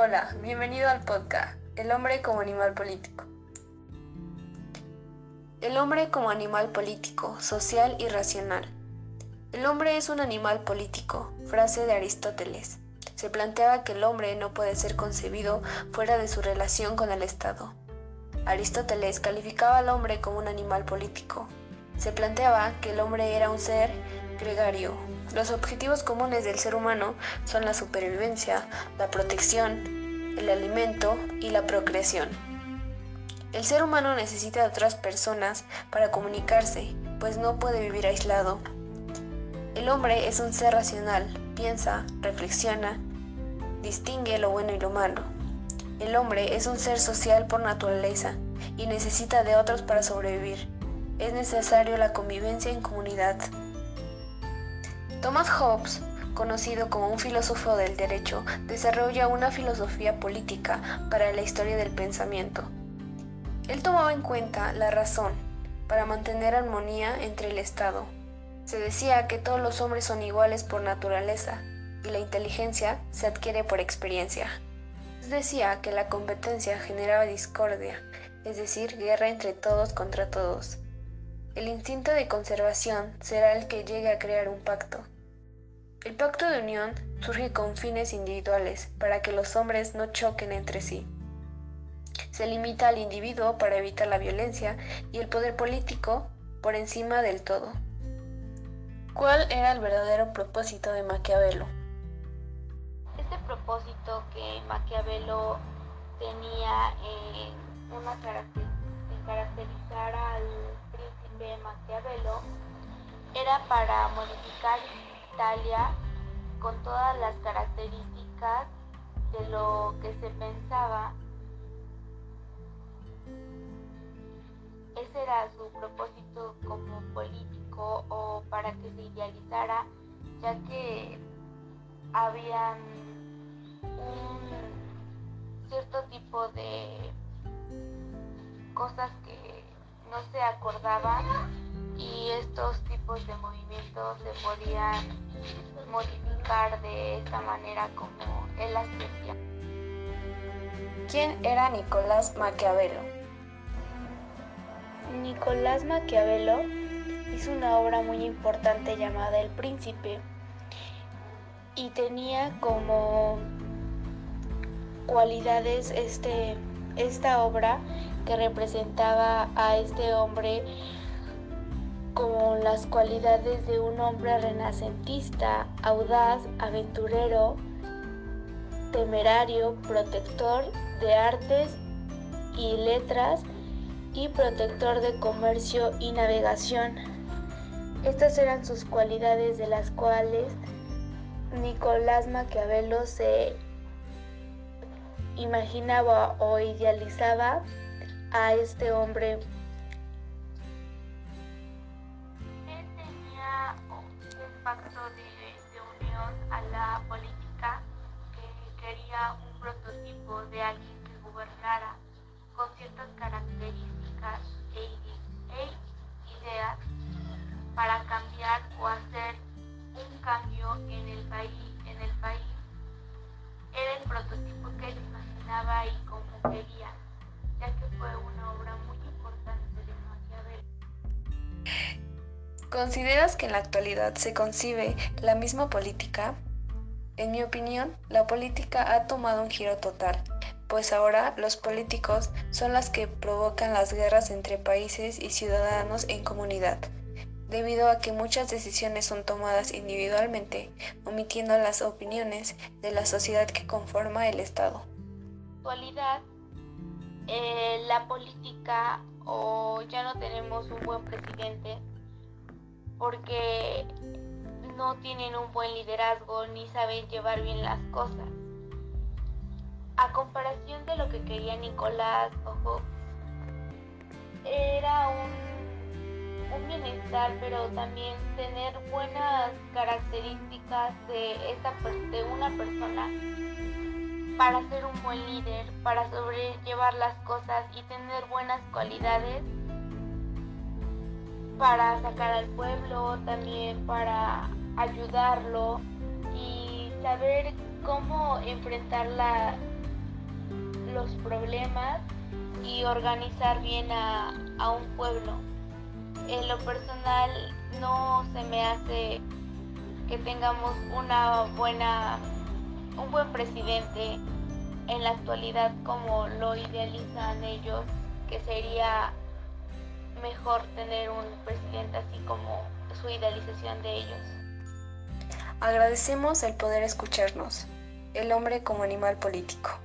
Hola, bienvenido al podcast El hombre como animal político. El hombre como animal político, social y racional. El hombre es un animal político, frase de Aristóteles. Se planteaba que el hombre no puede ser concebido fuera de su relación con el Estado. Aristóteles calificaba al hombre como un animal político. Se planteaba que el hombre era un ser gregario. Los objetivos comunes del ser humano son la supervivencia, la protección, el alimento y la procreación. El ser humano necesita de otras personas para comunicarse, pues no puede vivir aislado. El hombre es un ser racional, piensa, reflexiona, distingue lo bueno y lo malo. El hombre es un ser social por naturaleza y necesita de otros para sobrevivir. Es necesario la convivencia en comunidad. Thomas Hobbes, conocido como un filósofo del derecho, desarrolla una filosofía política para la historia del pensamiento. Él tomaba en cuenta la razón para mantener armonía entre el Estado, se decía que todos los hombres son iguales por naturaleza y la inteligencia se adquiere por experiencia. Decía que la competencia generaba discordia, es decir, guerra entre todos contra todos. El instinto de conservación será el que llegue a crear un pacto. El pacto de unión surge con fines individuales para que los hombres no choquen entre sí. Se limita al individuo para evitar la violencia y el poder político por encima del todo. ¿Cuál era el verdadero propósito de Maquiavelo? Este propósito que Maquiavelo tenía en, una en caracterizar al príncipe Maquiavelo era para modificar Italia con todas las características de lo que se pensaba. Ese era su propósito como político o para que se idealizara, ya que habían un cierto tipo de cosas que no se acordaban y estos tipos de movimientos se podían modificar de esta manera como él las. ¿Quién era Nicolás Maquiavelo? Nicolás Maquiavelo hizo una obra muy importante llamada El Príncipe y tenía como cualidades este, esta obra que representaba a este hombre como las cualidades de un hombre renacentista, audaz, aventurero, temerario, protector de artes y letras y protector de comercio y navegación. Estas eran sus cualidades de las cuales Nicolás Maquiavelo se imaginaba o idealizaba a este hombre. Pacto de, unión a la política que quería un prototipo de alguien que gobernara con ciertas características e, e ideas para cambiar o ¿Consideras que en la actualidad se concibe la misma política? En mi opinión, la política ha tomado un giro total, pues ahora los políticos son las que provocan las guerras entre países y ciudadanos en comunidad debido a que muchas decisiones son tomadas individualmente, omitiendo las opiniones de la sociedad que conforma el Estado. Actualidad, eh, la política o ya no tenemos un buen presidente porque no tienen un buen liderazgo ni saben llevar bien las cosas. A comparación de lo que quería Nicolás Ojo, era un un bienestar, pero también tener buenas características de, esta, de una persona para ser un buen líder, para sobrellevar las cosas y tener buenas cualidades para sacar al pueblo, también para ayudarlo y saber cómo enfrentar la, los problemas y organizar bien a, a un pueblo. En lo personal no se me hace que tengamos una buena, un buen presidente en la actualidad como lo idealizan ellos, que sería mejor tener un presidente así como su idealización de ellos. Agradecemos el poder escucharnos, el hombre como animal político.